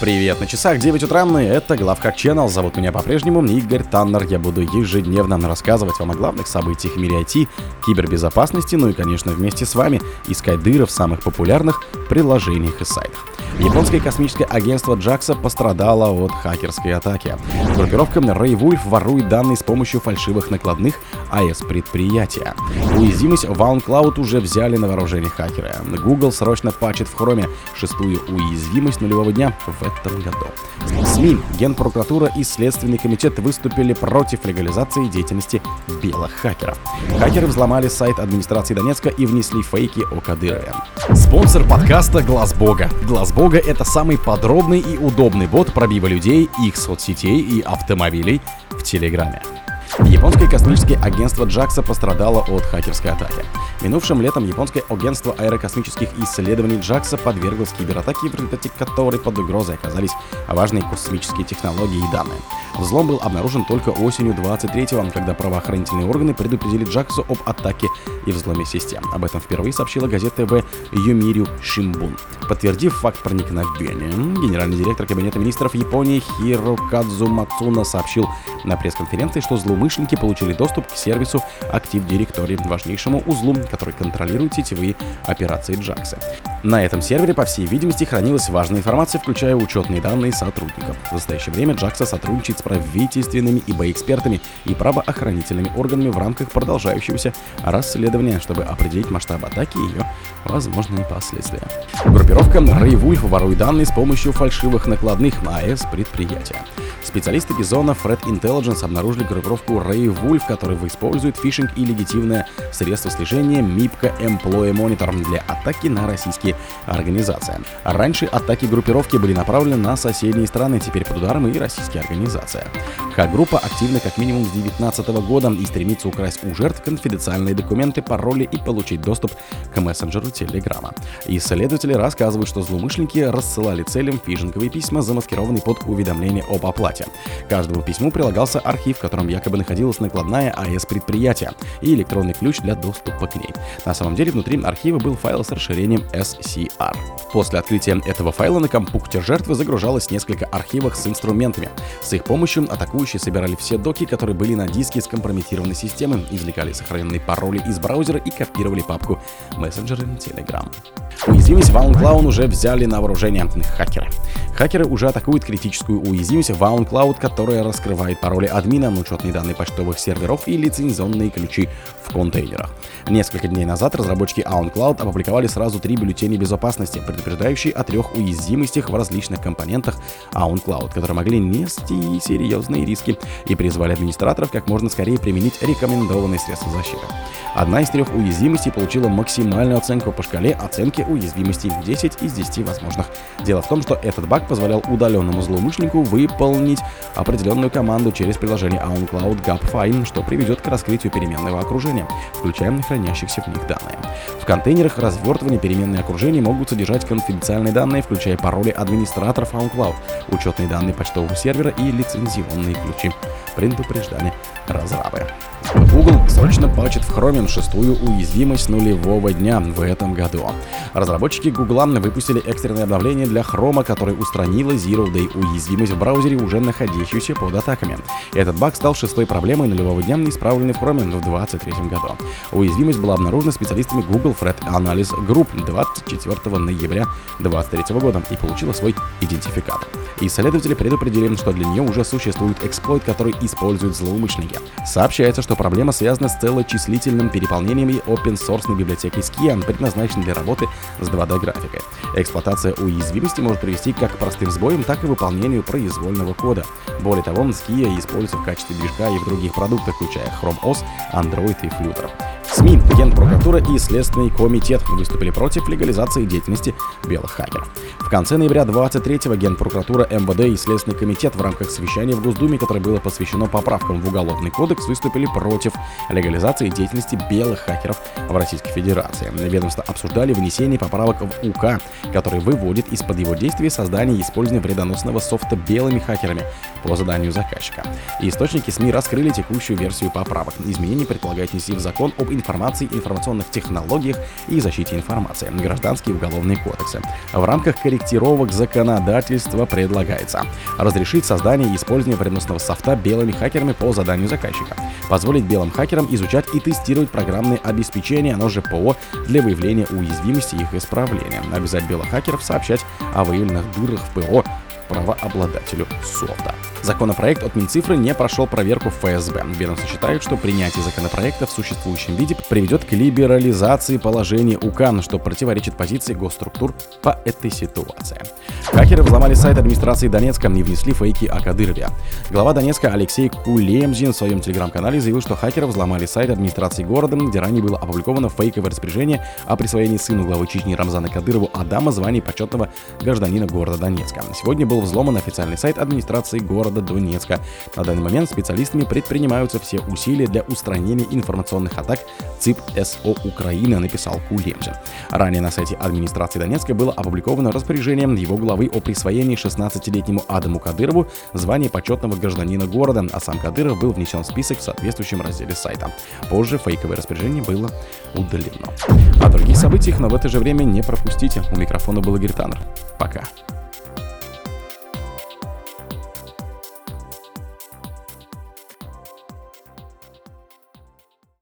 Привет, на часах 9 утра, и это Главхак Channel. Зовут меня по-прежнему Игорь Таннер. Я буду ежедневно рассказывать вам о главных событиях в мире IT, кибербезопасности, ну и, конечно, вместе с вами искать дыры в самых популярных приложениях и сайтах. Японское космическое агентство JAXA пострадало от хакерской атаки. Группировка Ray Wolf ворует данные с помощью фальшивых накладных АЭС-предприятия. Уязвимость в OwnCloud уже взяли на вооружение хакеры. Google срочно пачет в Chrome шестую уязвимость нулевого дня в этом году. СМИ, Генпрокуратура и Следственный комитет выступили против легализации деятельности белых хакеров. Хакеры взломали сайт администрации Донецка и внесли фейки о Кадырове. Спонсор подкаста Глаз Бога. Глаз Бога это самый подробный и удобный бот пробива людей, их соцсетей и автомобилей в Телеграме. Японское космическое агентство JAXA пострадало от хакерской атаки. Минувшим летом японское агентство аэрокосмических исследований JAXA подверглось кибератаке, в результате которой под угрозой оказались важные космические технологии и данные. Взлом был обнаружен только осенью 23-го, когда правоохранительные органы предупредили JAXA об атаке и взломе систем. Об этом впервые сообщила газета ТВ Юмирю Шимбун. Подтвердив факт проникновения, генеральный директор Кабинета министров Японии Хирокадзу Мацуна сообщил на пресс-конференции, что злоумышленники получили доступ к сервису Active Directory, важнейшему узлу, который контролирует сетевые операции JAXA. На этом сервере, по всей видимости, хранилась важная информация, включая учетные данные сотрудников. В настоящее время JAXA сотрудничает с правительственными ИБ-экспертами и правоохранительными органами в рамках продолжающегося расследования, чтобы определить масштаб атаки и ее возможные последствия. Группировка Wolf ворует данные с помощью фальшивых накладных на АЭС предприятия. Специалисты Бизона Fred Intelligence обнаружили группировку Ray Wolf, которая использует фишинг и легитимное средство слежения MIPCA Employee Monitor для атаки на российские организации. Раньше атаки группировки были направлены на соседние страны, теперь под ударом и российские организации. Хак-группа активна как минимум с 2019 года и стремится украсть у жертв конфиденциальные документы, пароли и получить доступ к мессенджеру Телеграма. Исследователи рассказывают, что злоумышленники рассылали целям фишинговые письма, замаскированные под уведомление об оплате. Каждому письму прилагался архив, в котором якобы находилась накладная АЭС предприятия и электронный ключ для доступа к ней. На самом деле внутри архива был файл с расширением SCR. После открытия этого файла на компьютер жертвы загружалось несколько архивов с инструментами. С их помощью атакующие собирали все доки, которые были на диске скомпрометированной системы, извлекали сохраненные пароли из браузера и копировали папку мессенджеры Telegram. Уязвимость OwnCloud уже взяли на вооружение хакеры. Хакеры уже атакуют критическую уязвимость в OwnCloud, которая раскрывает пароли админа, учетные данные почтовых серверов и лицензионные ключи в контейнерах. Несколько дней назад разработчики OwnCloud опубликовали сразу три бюллетеня безопасности, предупреждающие о трех уязвимостях в различных компонентах OwnCloud, которые могли нести серьезные риски и призвали администраторов как можно скорее применить рекомендованные средства защиты. Одна из трех уязвимостей получила максимальную оценку по шкале оценки уязвимостей 10 из 10 возможных. Дело в том, что этот баг позволял удаленному злоумышленнику выполнить определенную команду через приложение OwnCloud GapFine, что приведет к раскрытию переменного окружения, включая хранящихся в них данные. В контейнерах развертывания переменные окружения могут содержать конфиденциальные данные, включая пароли администраторов OwnCloud, учетные данные почтового сервера и лицензионные ключи. Предупреждали разрабы. Google срочно патчит в Chrome шестую уязвимость нулевого дня в этом году. Разработчики Google выпустили экстренное обновление для Chrome, которое устранило Zero Day уязвимость в браузере, уже находящуюся под атаками. Этот баг стал шестой проблемой нулевого дня, исправленной в Chrome в 2023 году. Уязвимость была обнаружена специалистами Google Threat Analysis Group 24 ноября 2023 года и получила свой идентификатор. Исследователи предупредили, что для нее уже существует эксплойт, который используют злоумышленники. Сообщается, что проблема связана с целочислительным переполнением и open-source библиотеки Skia, предназначенной для работы с 2D-графикой. Эксплуатация уязвимости может привести как к простым сбоям, так и выполнению произвольного кода. Более того, Skia используется в качестве движка и в других продуктах, включая Chrome OS, Android и Flutter. СМИ, Генпрокуратура и Следственный комитет выступили против легализации деятельности белых хакеров. В конце ноября 23-го Генпрокуратура, МВД и Следственный комитет в рамках совещания в Госдуме, которое было посвящено поправкам в Уголовный кодекс, выступили против легализации деятельности белых хакеров в Российской Федерации. Ведомства обсуждали внесение поправок в УК, который выводит из-под его действия создание и использование вредоносного софта белыми хакерами по заданию заказчика. Источники СМИ раскрыли текущую версию поправок. Изменения предполагают внести в закон об информации, информационных технологиях и защите информации, гражданские и уголовные кодексы. В рамках корректировок законодательства предлагается разрешить создание и использование вредоносного софта белыми хакерами по заданию заказчика, позволить белым хакерам изучать и тестировать программные обеспечения, оно же ПО, для выявления уязвимости и их исправления, обязать белых хакеров сообщать о выявленных дырах в ПО правообладателю софта. Законопроект от Минцифры не прошел проверку ФСБ. Ведомство считает, что принятие законопроекта в существующем виде приведет к либерализации положения УК, что противоречит позиции госструктур по этой ситуации. Хакеры взломали сайт администрации Донецка и внесли фейки о Кадырове. Глава Донецка Алексей Кулемзин в своем телеграм-канале заявил, что хакеры взломали сайт администрации города, где ранее было опубликовано фейковое распоряжение о присвоении сыну главы Чечни Рамзана Кадырову Адама звания почетного гражданина города Донецка. Сегодня был взломан официальный сайт администрации города Донецка. На данный момент специалистами предпринимаются все усилия для устранения информационных атак ЦИП СО Украины, написал Кулемзин. Ранее на сайте администрации Донецка было опубликовано распоряжение его главы о присвоении 16-летнему Адаму Кадырову звания почетного гражданина города, а сам Кадыров был внесен в список в соответствующем разделе сайта. Позже фейковое распоряжение было удалено. О других событиях, но в это же время не пропустите. У микрофона был Игорь Таннер. Пока.